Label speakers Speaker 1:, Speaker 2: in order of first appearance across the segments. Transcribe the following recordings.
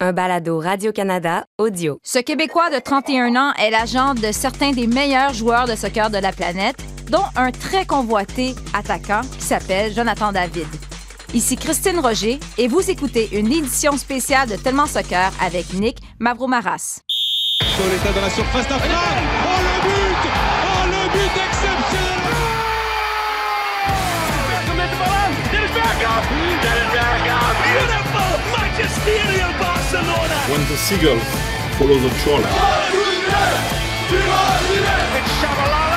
Speaker 1: un balado Radio-Canada audio.
Speaker 2: Ce Québécois de 31 ans est l'agent de certains des meilleurs joueurs de soccer de la planète, dont un très convoité attaquant qui s'appelle Jonathan David. Ici Christine Roger et vous écoutez une édition spéciale de Tellement Soccer avec Nick Mavromaras.
Speaker 3: Pauletta dans la surface d'affaire. Oh le but Oh le but
Speaker 4: When the seagull follows the trawler.
Speaker 5: It's Shabalala!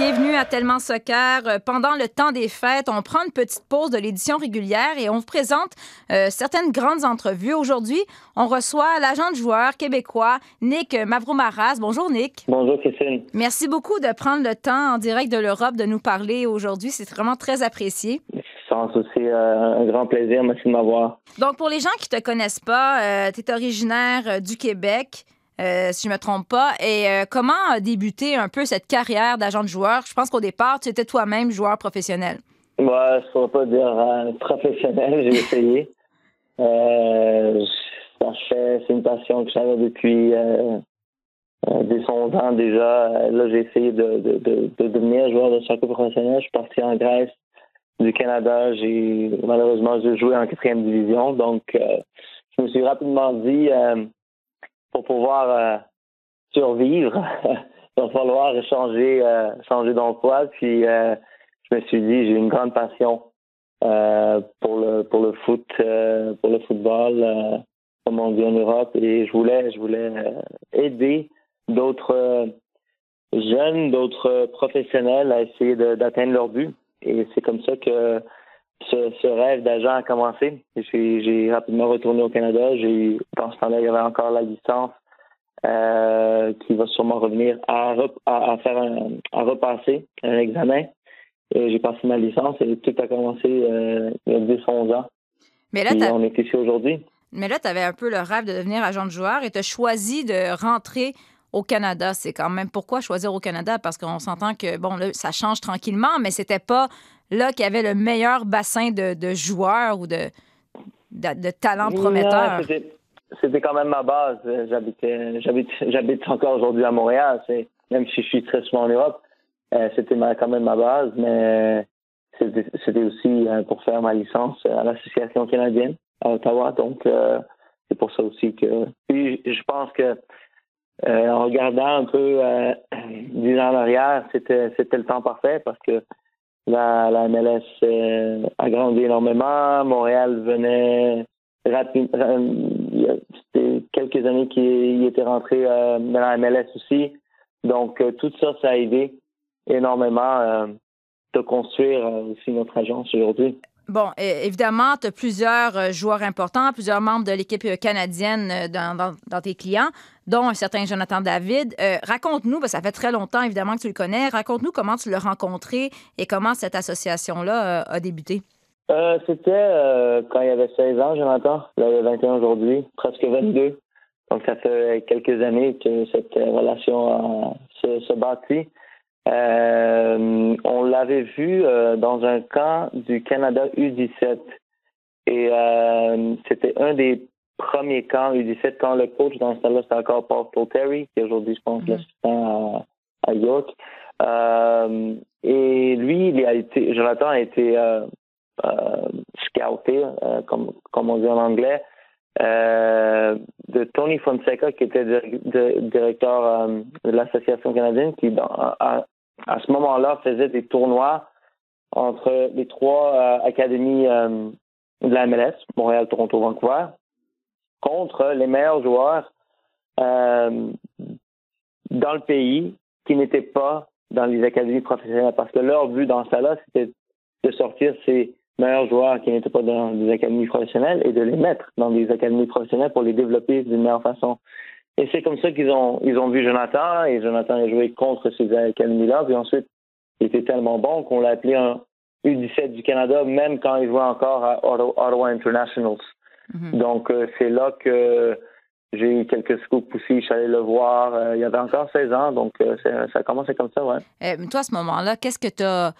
Speaker 2: Bienvenue à Tellement Soccer. Euh, Pendant le temps des fêtes, on prend une petite pause de l'édition régulière et on vous présente euh, certaines grandes entrevues. Aujourd'hui, on reçoit l'agent de joueur québécois Nick Mavromaras. Bonjour Nick.
Speaker 6: Bonjour Christine.
Speaker 2: Merci beaucoup de prendre le temps en direct de l'Europe de nous parler aujourd'hui. C'est vraiment très apprécié.
Speaker 6: C'est aussi euh, un grand plaisir. Merci de m'avoir.
Speaker 2: Donc, pour les gens qui te connaissent pas, tu es originaire euh, du Québec. Euh, si je me trompe pas. Et euh, comment a débuté un peu cette carrière d'agent de joueur? Je pense qu'au départ, tu étais toi-même joueur professionnel.
Speaker 6: Moi, je ne pourrais pas dire euh, professionnel, j'ai essayé. C'est une passion que j'avais depuis dès 11 ans déjà. Là, j'ai essayé de, de, de, de devenir joueur de soccer professionnel. Je suis parti en Grèce du Canada. J'ai malheureusement joué en quatrième division. Donc, je me suis rapidement dit pour pouvoir euh, survivre, il va falloir changer, euh, changer d'emploi. Puis euh, je me suis dit, j'ai une grande passion pour le pour le foot, pour le football, comme on dit en Europe, et je voulais je voulais aider d'autres jeunes, d'autres professionnels à essayer d'atteindre leur but. Et c'est comme ça que ce, ce rêve d'agent a commencé. J'ai rapidement retourné au Canada. J'ai dans ce temps-là, il y avait encore la licence euh, qui va sûrement revenir à, rep- à, à faire un, à repasser un examen. Et J'ai passé ma licence et tout a commencé euh, il y a 10-11 ans.
Speaker 2: Mais là,
Speaker 6: on est ici aujourd'hui.
Speaker 2: mais là, tu avais un peu le rêve de devenir agent de joueur et tu as choisi de rentrer au Canada. C'est quand même pourquoi choisir au Canada? Parce qu'on s'entend que, bon, là, ça change tranquillement, mais c'était pas là qu'il y avait le meilleur bassin de, de joueurs ou de, de, de talents prometteurs.
Speaker 6: C'était- C'était quand même ma base. J'habitais, j'habite, j'habite encore aujourd'hui à Montréal. C'est, même si je suis très souvent en Europe, euh, c'était ma- quand même ma base, mais c'était, c'était aussi euh, pour faire ma licence à l'Association canadienne à Ottawa. Donc, euh, c'est pour ça aussi que. Puis, je pense que euh, en regardant un peu euh, dix ans en arrière, c'était, c'était le temps parfait parce que la, la MLS euh, a grandi énormément. Montréal venait rapide. ra- il y a- C'était quelques années qu'il était rentré euh, dans la MLS aussi. Donc, euh, tout ça, ça a aidé énormément euh, de construire euh, aussi notre agence aujourd'hui.
Speaker 2: Bon, évidemment, tu as plusieurs euh, joueurs importants, plusieurs membres de l'équipe euh, canadienne euh, dans, tes clients, dont un certain Jonathan David. Raconte-nous, ça fait très longtemps évidemment que tu le connais, raconte-nous comment tu l'as rencontré et comment cette association-là a débuté.
Speaker 6: C'était quand il avait 16 ans, Jonathan. Là, il a 21 aujourd'hui, presque 22. Donc, ça fait quelques années que cette relation se, se bâtit. Euh, on l'avait vu euh, dans un camp du Canada U17. Et euh, c'était un des premiers camps U17 quand le coach dans ce temps-là, c'était encore Paul Polterry, qui est aujourd'hui, je pense,
Speaker 2: Mhm.
Speaker 6: l'assistant à, à York. Et lui, il a été, Jonathan a été scouté, comme, comme on dit en anglais, euh, de Tony Fonseca, qui était de- directeur euh, de l'Association canadienne, qui dans- à, à ce moment-là faisait des tournois entre les trois euh, académies euh, de la MLS, Montréal, Toronto, Vancouver, contre les meilleurs joueurs euh, dans le pays qui n'étaient pas dans les académies professionnelles. Parce que leur but dans ça là c'était de sortir ces meilleurs joueurs qui n'étaient pas dans des académies professionnelles et de les mettre dans des académies professionnelles pour les développer d'une meilleure façon. Et c'est comme ça qu'ils ont, ils ont vu Jonathan et Jonathan a joué contre ces académies-là. Puis ensuite, il était tellement bon qu'on l'a appelé un U17 du Canada, même quand il jouait encore à Ottawa Internationals.
Speaker 2: Mhm.
Speaker 6: Donc, euh, c'est là que J'ai eu quelques scoops aussi, je suis allé le voir. il y avait encore 16 ans, donc ça a commencé comme ça, ouais.
Speaker 2: toi, à ce moment-là, qu'est-ce que tu as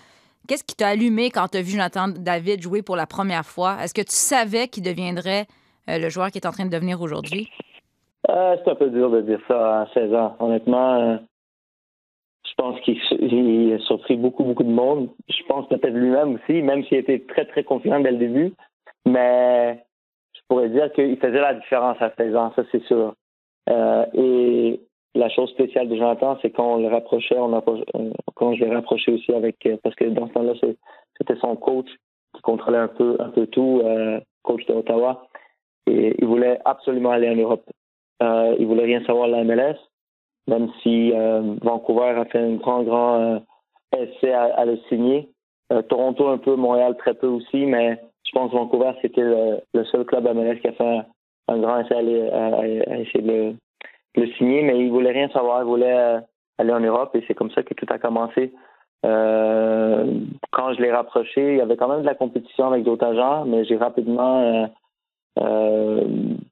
Speaker 2: Qu'est-ce qui t'a allumé quand tu as vu Jonathan David jouer pour la première fois? Est-ce que tu savais qu'il deviendrait euh, le joueur qui est en train de devenir aujourd'hui?
Speaker 6: Euh, c'est un peu dur de dire ça à 16 ans. Honnêtement, euh, je pense qu'il a surpris beaucoup, beaucoup de monde. Je pense peut-être lui-même aussi, même s'il était très, très confiant dès le début. Mais je pourrais dire qu'il faisait la différence à 16 ans, ça c'est sûr. et la chose spéciale de Jonathan, c'est quand on le rapprochait, on euh, quand je l'ai rapproché aussi avec, euh, parce que dans ce temps-là, c'était son coach qui contrôlait un peu, un peu tout, euh, coach de Ottawa. Et il voulait absolument aller en Europe. Euh, il voulait rien savoir de la MLS, même si Vancouver a fait un grand, grand essai à, le signer. Toronto un peu, Montréal très peu aussi, mais je pense que Vancouver, c'était le, seul club MLS qui a fait un, grand essai à, essayer de le signer, mais il voulait rien savoir. Il voulait euh, aller en Europe et c'est comme ça que tout a commencé. Euh, quand je l'ai rapproché, il y avait quand même de la compétition avec d'autres agents, mais j'ai rapidement, euh, euh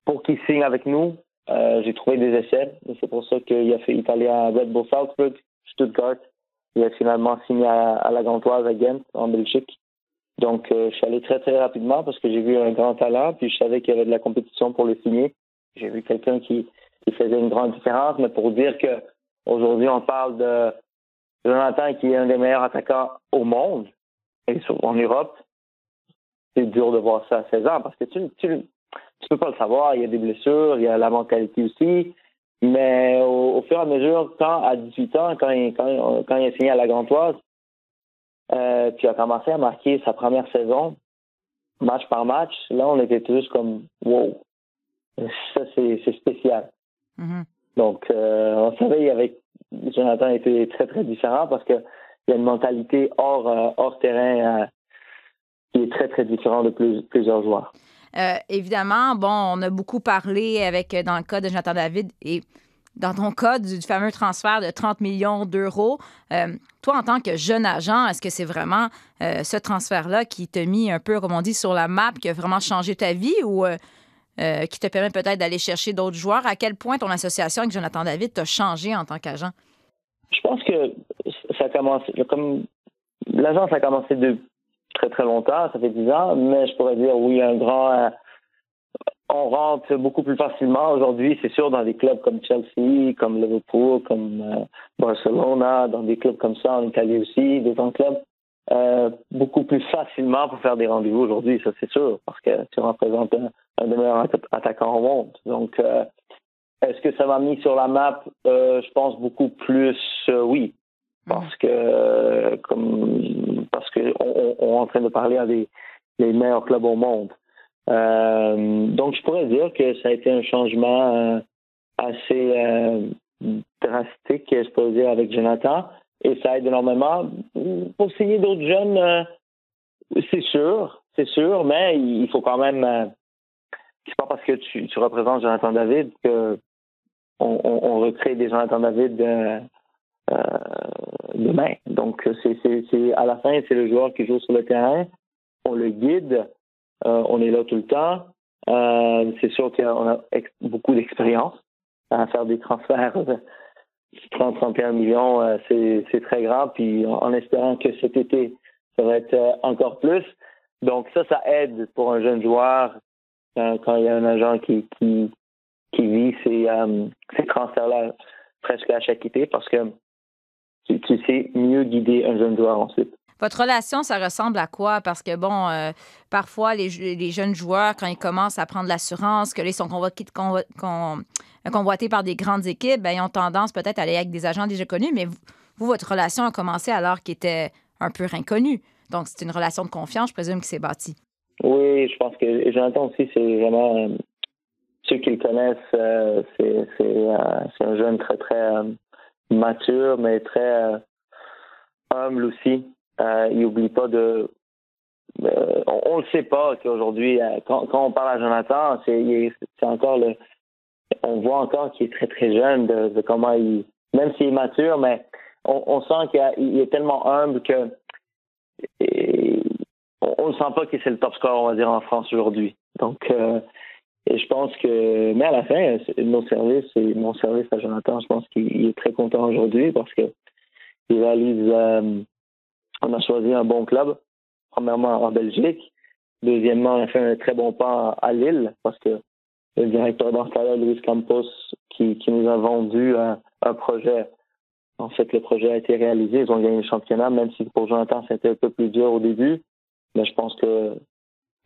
Speaker 6: pour qu'il signe avec nous, euh, j'ai trouvé des essais. C'est pour ça qu'il a fait Italien à Red Bull Salzburg, Stuttgart. Il a finalement signé à, la Gantoise à Ghent, en Belgique. Donc, je suis allé très, très rapidement parce que j'ai vu un grand talent, puis je savais qu'il y avait de la compétition pour le signer. J'ai vu quelqu'un qui, qui faisait une grande différence. Mais pour dire que aujourd'hui, on parle de Jonathan qui est un des meilleurs attaquants au monde et en Europe, c'est dur de voir ça à 16 ans parce que tu, tu, tu peux pas le savoir. Il y a des blessures, il y a la mentalité aussi. Mais au, fur et à mesure, quand à 18 ans, quand il, quand, quand il a signé à la Grantoise, euh, puis il a commencé à marquer sa première saison, match par match, là, on était tous comme wow. Ça, c'est spécial. Mm-hmm. Donc, euh, on savait avec Jonathan était très, très différent parce qu'il y a une mentalité hors, euh, hors terrain euh, qui est très, très différente de plusieurs joueurs.
Speaker 2: Évidemment, bon, on a beaucoup parlé avec, dans le cas de Jonathan David et dans ton cas du fameux transfert de 30 millions d'euros. toi, en tant que jeune agent, est-ce que c'est vraiment ce transfert-là qui t'a mis un peu, comme on dit, sur la map, qui a vraiment changé ta vie ou euh, qui te permet peut-être d'aller chercher d'autres joueurs? À quel point ton association avec Jonathan David t'a changé en tant qu'agent?
Speaker 6: Je pense que ça a commencé, comme l'agence a commencé de très très longtemps, ça fait dix ans, mais je pourrais dire oui, un grand. Euh, on rentre beaucoup plus facilement aujourd'hui, c'est sûr, dans des clubs comme Chelsea, comme Liverpool, comme euh, Barcelona, dans des clubs comme ça en Italie aussi, des grands clubs. beaucoup plus facilement pour faire des rendez-vous aujourd'hui, ça c'est sûr, parce que tu représentes un, un des meilleurs attaquants au monde. Donc, euh, est-ce que ça m'a mis sur la map? Euh, Je pense beaucoup plus euh, oui, parce que comme parce que on, on, est en train de parler à des les meilleurs clubs au monde. donc, je pourrais dire que ça a été un changement assez drastique, je pourrais dire, avec Jonathan. Et ça aide énormément. Pour signer d'autres jeunes, c'est sûr, c'est sûr, mais il faut quand même c'est pas parce que tu, tu, représentes Jonathan David que on, on, recrée des Jonathan David euh, euh, demain. Donc c'est à la fin c'est le joueur qui joue sur le terrain, on le guide, euh, on est là tout le temps. Euh, c'est sûr qu'on a beaucoup d'expérience à faire des transferts. 30-31 millions, euh, c'est très grand. Puis en espérant que cet été, ça va être encore plus. Donc ça, ça aide pour un jeune joueur quand, il y a un agent qui, qui, qui vit ces, euh, ces transferts-là presque à chaque été parce que tu, sais mieux guider un jeune joueur ensuite.
Speaker 2: Votre relation, ça ressemble à quoi? Parce que, bon, euh, parfois, les, les, jeunes joueurs, quand ils commencent à prendre l'assurance, que là, ils sont convoqués, convoités par des grandes équipes, ben, ils ont tendance peut-être à aller avec des agents déjà connus, mais vous, votre relation a commencé alors qu'il était un peu inconnu. Donc, c'est une relation de confiance, je présume, qui s'est bâtie.
Speaker 6: Oui, je pense que Jonathan aussi, c'est vraiment euh, ceux qui le connaissent, c'est euh, c'est un jeune très très mature, mais très humble aussi. il oublie pas de. on, ne le sait pas qu'aujourd'hui, quand, on parle à Jonathan, c'est encore le. On voit encore qu'il est très très jeune de, comment il, même s'il est mature, mais on, on sent qu'il est tellement humble que on ne sent pas que c'est le top score, on va dire, en France aujourd'hui. Donc, euh, Et je pense que, mais à la fin, nos services et mon service à Jonathan, je pense qu'il est très content aujourd'hui parce que il réalise, euh, on a choisi un bon club, premièrement en Belgique, deuxièmement, on a fait un très bon pas à Lille parce que le directeur d'Anstala, Luis Campos, qui, qui nous a vendu un, un, projet. En fait, le projet a été réalisé, ils ont gagné le championnat, même si pour Jonathan, c'était un peu plus dur au début. Mais je pense que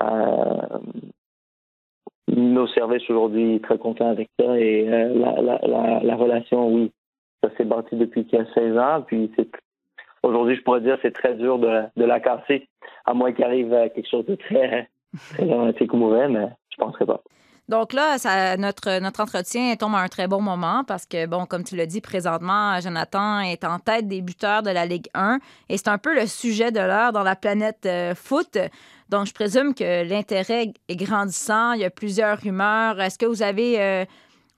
Speaker 6: euh, nos services aujourd'hui très contents avec ça et euh, la, la, la, la, relation, oui, ça s'est bâti depuis qu'il y a 16 ans. Puis aujourd'hui, je pourrais dire, c'est très dur de, de la casser, à moins qu'il arrive quelque chose de très, très dramatique ou mauvais, mais je penserais pas.
Speaker 2: Donc là, ça, notre, notre entretien tombe à un très bon moment parce que, bon, comme tu l'as dit, présentement, Jonathan est en tête des buteurs de la Ligue 1 et c'est un peu le sujet de l'heure dans la planète euh, foot. Donc, je présume que l'intérêt est grandissant. Il y a plusieurs rumeurs. Est-ce que vous avez euh,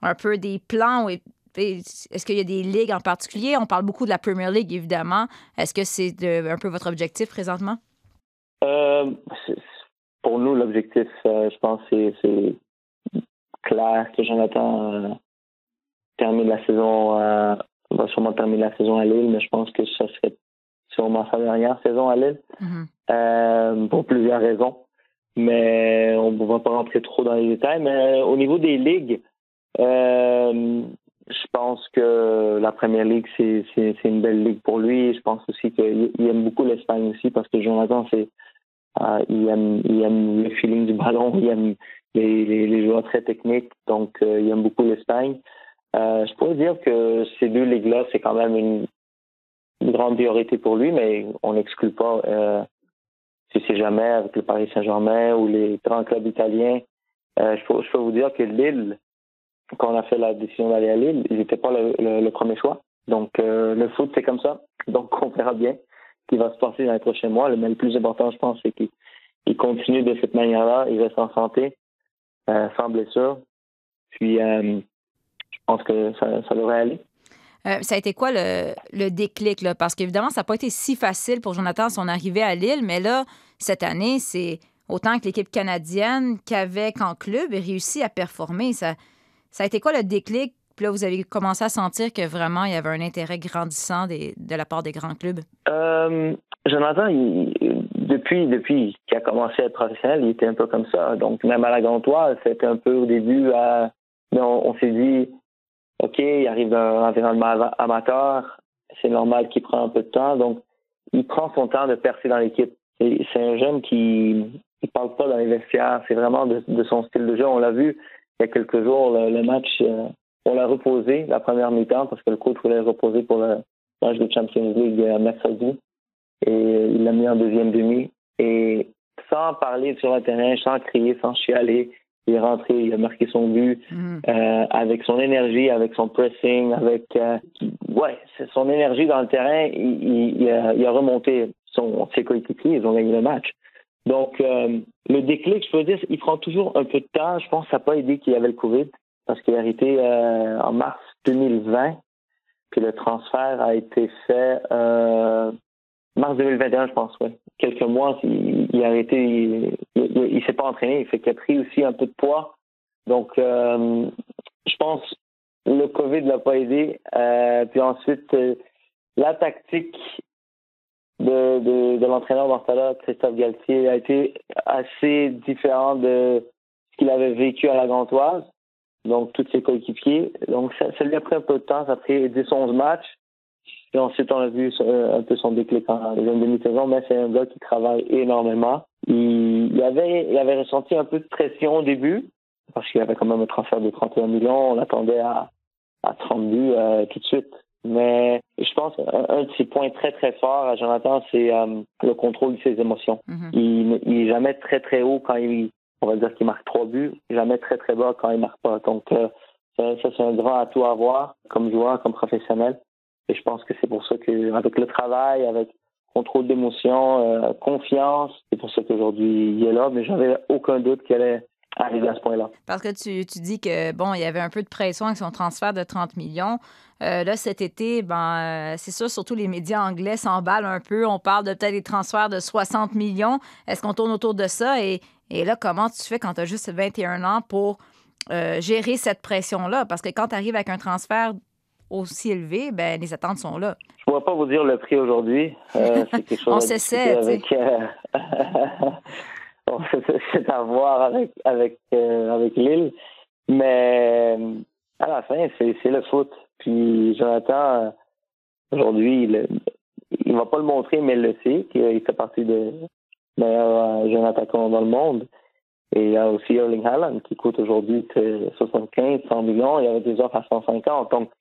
Speaker 2: un peu des plans? Est-ce qu'il y a des ligues en particulier? On parle beaucoup de la Premier League, évidemment. Est-ce que c'est un peu votre objectif présentement?
Speaker 6: Euh, pour nous, l'objectif, je pense, c'est clair que Jonathan termine la saison, va sûrement terminer la saison à Lille, mais je pense que ça serait sûrement sa dernière saison à Lille, mm-hmm. euh, pour plusieurs raisons. Mais on ne va pas rentrer trop dans les détails. Mais au niveau des ligues, euh, je pense que la première ligue, c'est, c'est, une belle ligue pour lui. Je pense aussi qu'il aime beaucoup l'Espagne aussi parce que Jonathan, c'est, euh, il, aime, le feeling du ballon, il aime les, joueurs très techniques, donc il aime beaucoup l'Espagne. je pourrais dire que ces deux ligues-là, c'est quand même une, grande priorité pour lui, mais on n'exclut pas euh, si c'est jamais avec le Paris Saint-Germain ou les grands clubs italiens. Euh, je, peux, vous dire que Lille, quand on a fait la décision d'aller à Lille, ils n'étaient pas le, le, premier choix. Donc euh, le foot, c'est comme ça. Donc on verra bien qui va se passer dans les prochains mois. Mais le plus important, je pense, c'est qu'il continue de cette manière-là, il reste en santé, euh, sans blessure. Puis euh, je pense que ça, devrait aller.
Speaker 2: Euh, ça a été quoi le, le déclic? Là? Parce qu'évidemment, ça n'a pas été si facile pour Jonathan son arrivée à Lille, mais là, cette année, c'est autant que l'équipe canadienne qu'avec en club et réussi à performer. Ça, ça a été quoi le déclic? Puis là, vous avez commencé à sentir que vraiment, il y avait un intérêt grandissant de la part des grands clubs?
Speaker 6: Euh, Jonathan, depuis, depuis qu'il a commencé à être professionnel, il était un peu comme ça. Donc, même à la Gantoise, c'était un peu au début, à... on s'est dit, OK, il arrive d'un environnement amateur, c'est normal qu'il prend un peu de temps. Donc, il prend son temps de percer dans l'équipe. C'est un jeune qui ne parle pas dans les vestiaires. C'est vraiment de, son style de jeu. On l'a vu il y a quelques jours, le, match, euh, on l'a reposé la première mi-temps parce que le coach voulait reposer pour le match de Champions League euh, mercredi. Et il l'a mis en deuxième demi. Et sans parler sur le terrain, sans crier, sans chialer, il est rentré, il a marqué son but mm. euh, avec son énergie, avec son pressing, avec euh, ouais, son énergie dans le terrain. Il, il, a, il a, remonté son, ses coéquipiers, ils ont gagné le match. Donc euh, le déclic, je peux dire, il prend toujours un peu de temps. Je pense que ça n'a pas aidé qu'il y avait le Covid parce qu'il a arrêté euh, en mars 2020, puis le transfert a été fait mars 2021, je pense. Quelques mois, il, a arrêté, il, il, s'est pas entraîné, il fait qu'il a pris aussi un peu de poids. Donc, euh, je pense le Covid l'a pas aidé. Euh, puis ensuite, euh, la tactique de, de, de l'entraîneur dans Christophe Galtier, a été assez différente de ce qu'il avait vécu à la Gantoise. Donc, tous ses coéquipiers. Donc, ça, ça, lui a pris un peu de temps. Ça a pris 10-11 matchs. Et ensuite, on a vu un peu son déclic en deuxième demi-saison, mais c'est un gars qui travaille énormément. Il, avait, il avait ressenti un peu de pression au début, parce qu'il avait quand même un transfert de 31 millions. On l'attendait à, à 30 buts euh, tout de suite. Mais je pense un, de ses points très très forts à Jonathan, c'est euh, le contrôle de ses émotions. Mm-hmm. il, il est jamais très très haut quand il, on va dire qu'il marque trois buts, jamais très très bas quand il marque pas. Donc euh, ça, c'est un grand atout à avoir comme joueur, comme professionnel. Et je pense que c'est pour ça qu'avec le travail, avec contrôle d'émotion, euh, confiance, c'est pour ça qu'aujourd'hui il est là. Mais j'avais aucun doute qu'il allait arriver à ce point-là.
Speaker 2: Parce que tu, tu, dis que, bon, il y avait un peu de pression avec son transfert de 30 millions. Euh, là, cet été, ben, c'est sûr, surtout les médias anglais s'emballent un peu. On parle de peut-être des transferts de 60 millions. Est-ce qu'on tourne autour de ça? Et là, comment tu fais quand tu as juste 21 ans pour gérer cette pression-là? Parce que quand tu arrives avec un transfert aussi élevé, ben, les attentes sont là.
Speaker 6: Je ne pourrais pas vous dire le prix aujourd'hui. c'est quelque chose
Speaker 2: On s'essaie,
Speaker 6: avec, c'est à voir avec, avec, avec Lille. Mais à la fin, c'est le foot. Puis Jonathan, aujourd'hui, il, il va pas le montrer, mais il le sait, qu'il fait partie des meilleurs jeunes attaquants dans le monde. Et il y a aussi Erling Haaland qui coûte aujourd'hui 75, 100 millions. Il y avait des offres à 150. Donc,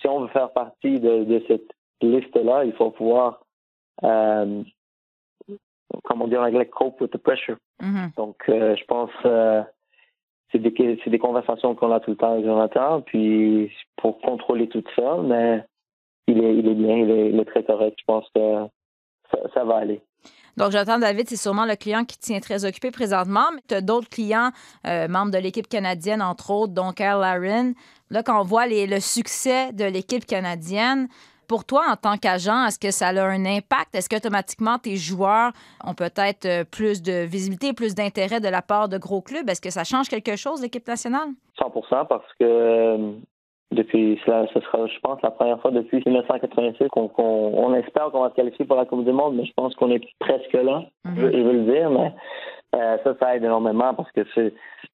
Speaker 6: si on veut faire partie de, de cette liste-là, il faut pouvoir, euh, comment dire en anglais, cope with the pressure.
Speaker 2: Mm-hmm.
Speaker 6: Donc, euh, je pense euh, c'est des, des conversations qu'on a tout le temps avec Jonathan, puis pour contrôler tout ça, mais il est, il est bien, il est, il est très correct. Je pense que ça, ça va aller.
Speaker 2: Donc, Jonathan David, c'est sûrement le client qui tient très occupé présentement, mais tu as d'autres clients, euh, membres de l'équipe canadienne, entre autres, dont Kyle Larin. Là, quand on voit le succès de l'équipe canadienne, pour toi, en tant qu'agent, est-ce que ça a un impact? Est-ce qu'automatiquement, tes joueurs ont peut-être euh, plus de visibilité, plus d'intérêt de la part de gros clubs? Est-ce que ça change quelque chose, l'équipe nationale?
Speaker 6: 100% parce que depuis, ce sera, je pense, la première fois depuis 1986 qu'on on espère qu'on va se qualifier pour la Coupe du Monde, mais je pense qu'on est presque là,
Speaker 2: Mhm.
Speaker 6: je, je, veux le dire, mais euh, ça, ça aide énormément parce que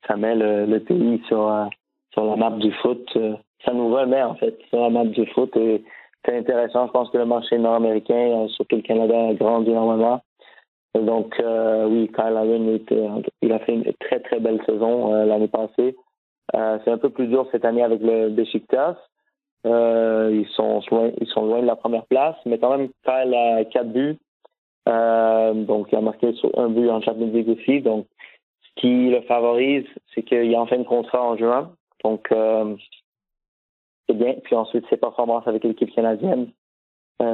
Speaker 6: ça met le, le pays sur, euh, sur la map du foot. Euh, ça nous remet, en fait, sur la map du foot et c'est intéressant. Je pense que le marché nord-américain, euh, surtout le Canada, a grandi énormément. Donc, euh, oui, Kyle Allen, il a fait une très, très belle saison euh, l'année passée. Euh, c'est un peu plus dur cette année avec le Besiktas. Euh, ils sont loin, ils sont loin de la première place, mais quand même, Kyle a quatre buts. Euh, donc, il a marqué un but en Champions League aussi. Donc, ce qui le favorise, c'est qu'il a enfin un contrat en juin. Donc, c'est bien. Puis ensuite, ses performances avec l'équipe canadienne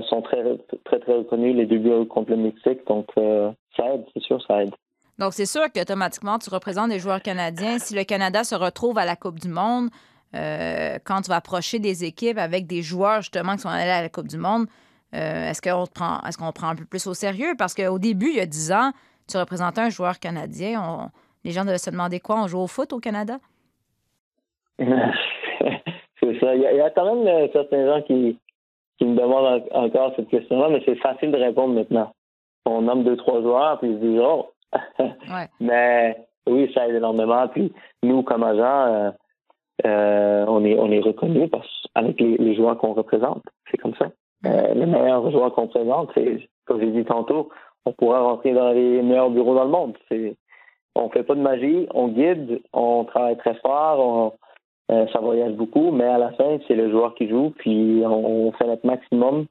Speaker 6: sont très, très, très reconnues. Les deux buts contre le Mexique. Donc, ça aide, c'est sûr, ça aide.
Speaker 2: Donc, c'est sûr qu'automatiquement, tu représentes des joueurs canadiens. Si le Canada se retrouve à la Coupe du Monde, euh, quand tu vas approcher des équipes avec des joueurs, justement, qui sont allés à la Coupe du Monde, euh, est-ce qu'on prend, est qu'on prend un peu plus au sérieux? Parce qu'au début, il y a 10 ans, tu représentais un joueur canadien. Les gens devaient se demander quoi? On joue au foot au Canada?
Speaker 6: c'est ça. Il y, a, quand même euh, certains gens qui, qui me demandent encore cette question-là, mais c'est facile de répondre maintenant. On nomme deux, trois joueurs, puis ils se disent, oh,
Speaker 2: ouais.
Speaker 6: Mais oui, ça aide énormément. Puis nous, comme agents, euh, euh, on est on est reconnus parce avec les, les joueurs qu'on représente. C'est comme ça. Euh, les meilleurs joueurs qu'on présente, c'est comme j'ai dit tantôt, on pourrait rentrer dans les meilleurs bureaux dans le monde. C'est on fait pas de magie, on guide, on travaille très fort, on, euh, ça voyage beaucoup, mais à la fin, c'est le joueur qui joue, puis on, on fait notre maximum.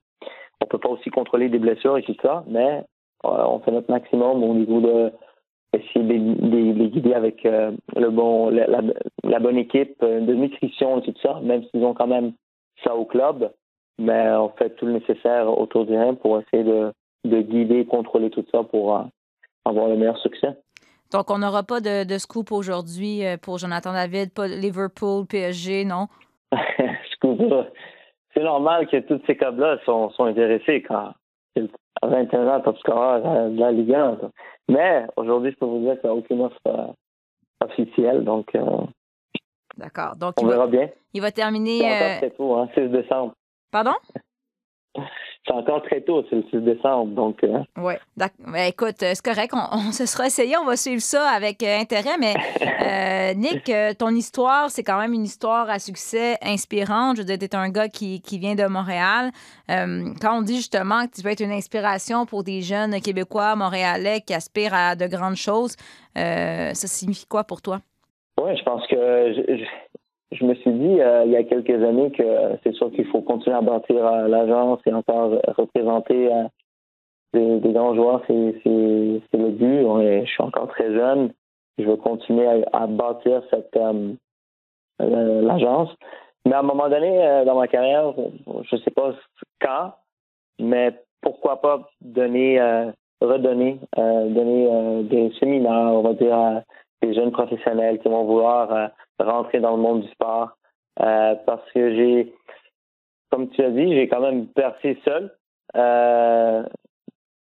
Speaker 6: On peut pas aussi contrôler des blessures et tout ça, mais on fait notre maximum au niveau de essayer de les guider avec euh, le bon la, la, la, bonne équipe euh, de nutrition et tout ça, même s'ils ont quand même ça au club, mais on fait tout le nécessaire autour du rien pour essayer de, de guider, contrôler tout ça pour euh, avoir le meilleur succès.
Speaker 2: Donc, on n'aura pas de, de, scoop aujourd'hui pour Jonathan David, pas Liverpool, PSG, non?
Speaker 6: C'est normal que tous ces clubs-là sont, sont intéressés quand à 21 ans, top scorer de la Ligue 1. Mais aujourd'hui, je peux vous dire qu'il n'y a aucune offre euh, officielle. Donc, euh,
Speaker 2: D'accord. Donc,
Speaker 6: on verra
Speaker 2: va,
Speaker 6: bien.
Speaker 2: Il va terminer.
Speaker 6: C'est encore très tôt, hein, 6 décembre.
Speaker 2: Pardon?
Speaker 6: C'est encore très tôt, c'est le 6 décembre. Donc, euh...
Speaker 2: Oui. Ben, écoute, c'est correct. On, on, se sera essayé. On va suivre ça avec euh, intérêt. Mais, euh, Nick, euh, ton histoire, c'est quand même une histoire à succès inspirante. Je veux dire, tu es un gars qui, qui vient de Montréal. Euh, quand on dit justement que tu peux être une inspiration pour des jeunes Québécois, Montréalais qui aspirent à de grandes choses, ça signifie quoi pour toi?
Speaker 6: Oui, je pense que je, je, je me suis dit euh, il y a quelques années que c'est sûr qu'il faut continuer à bâtir euh, l'agence et encore représenter euh, des, des, grands joueurs, c'est le but. Je suis encore très jeune. Je veux continuer à, à bâtir cette l'agence. Mais à un moment donné dans ma carrière, je sais pas quand, mais pourquoi pas donner, redonner, donner des séminaires, on va dire des jeunes professionnels qui vont vouloir rentrer dans le monde du sport. Euh, parce que j'ai, comme tu as dit, j'ai quand même percé seul, euh,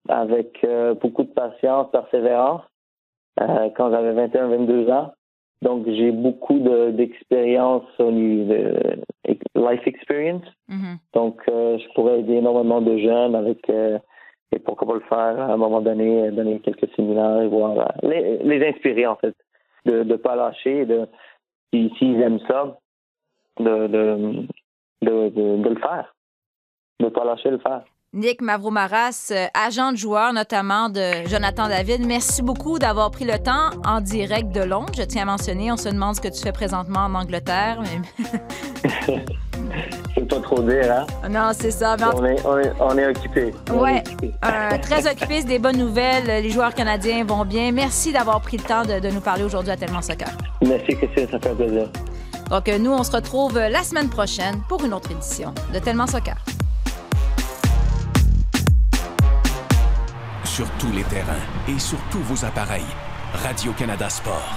Speaker 6: avec beaucoup de patience, persévérance, quand j'avais 21, 22 ans. Donc, j'ai beaucoup de- d'expérience au niveau de life experience.
Speaker 2: Mhm.
Speaker 6: Donc, euh, je pourrais aider énormément de jeunes avec, euh, et pourquoi pas le faire à un moment donné, euh, donner quelques séminaires et voir, euh, les, les inspirer en fait, de ne pas lâcher, de si- s'ils aiment ça, de, de, de, de, de le faire, de ne pas lâcher le faire.
Speaker 2: Nick Mavromaras, euh, agent de joueur notamment de Jonathan David, merci beaucoup d'avoir pris le temps en direct de Londres. Je tiens à mentionner, on se demande ce que tu fais présentement en Angleterre. mais-
Speaker 6: pas trop dire, hein?
Speaker 2: non, c'est ça. Mais en
Speaker 6: On est, on est, on est occupé. On est
Speaker 2: Ouais.
Speaker 6: occupé.
Speaker 2: Euh, très occupé, c'est des bonnes nouvelles. Les joueurs canadiens vont bien. Merci d'avoir pris le temps de, de nous parler aujourd'hui à Tellement Soccer.
Speaker 6: Merci, Christine, ça fait plaisir.
Speaker 2: Donc, euh, nous, on se retrouve la semaine prochaine pour une autre édition de Tellement Soccer.
Speaker 7: Sur tous les terrains et sur tous vos appareils. Radio-Canada Sport.